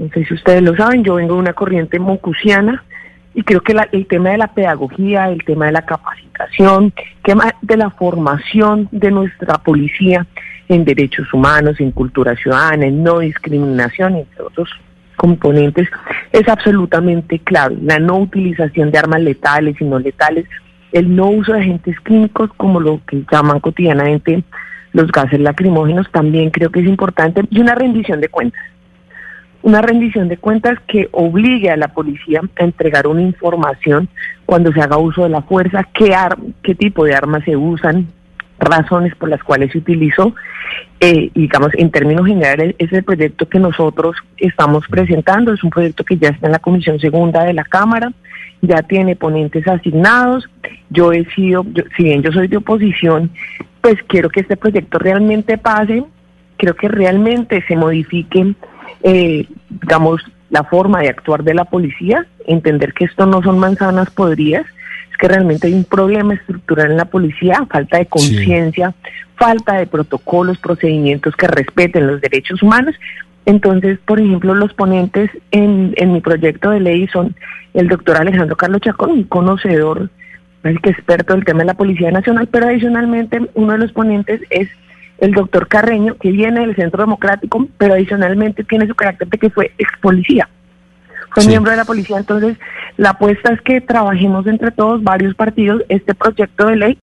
No sé si ustedes lo saben, yo vengo de una corriente moncusiana y creo que el tema de la pedagogía, el tema de la capacitación, el tema de la formación de nuestra policía en derechos humanos, en cultura ciudadana, en no discriminación, entre otros componentes, es absolutamente clave. La no utilización de armas letales y no letales, el no uso de agentes químicos como lo que llaman cotidianamente los gases lacrimógenos, también creo que es importante, y una rendición de cuentas una rendición de cuentas que obligue a la policía a entregar una información cuando se haga uso de la fuerza, qué, qué tipo de armas se usan, razones por las cuales se utilizó. Eh, digamos, en términos generales, ese proyecto que nosotros estamos presentando es un proyecto que ya está en la Comisión Segunda de la Cámara, ya tiene ponentes asignados. Yo he sido, si bien yo soy de oposición, pues quiero que este proyecto realmente pase, creo que realmente se modifiquen eh, digamos, la forma de actuar de la policía, entender que esto no son manzanas podridas, es que realmente hay un problema estructural en la policía, falta de conciencia, falta de protocolos, procedimientos que respeten los derechos humanos. Entonces, por ejemplo, los ponentes en, en mi proyecto de ley son el doctor Alejandro Carlos Chacón, un conocedor, el que experto del tema de la Policía Nacional, pero adicionalmente uno de los ponentes es el doctor Carreño, que viene del Centro Democrático, pero adicionalmente tiene su carácter de que fue ex policía. Fue miembro de la policía, entonces la apuesta es que trabajemos entre todos, varios partidos, este proyecto de ley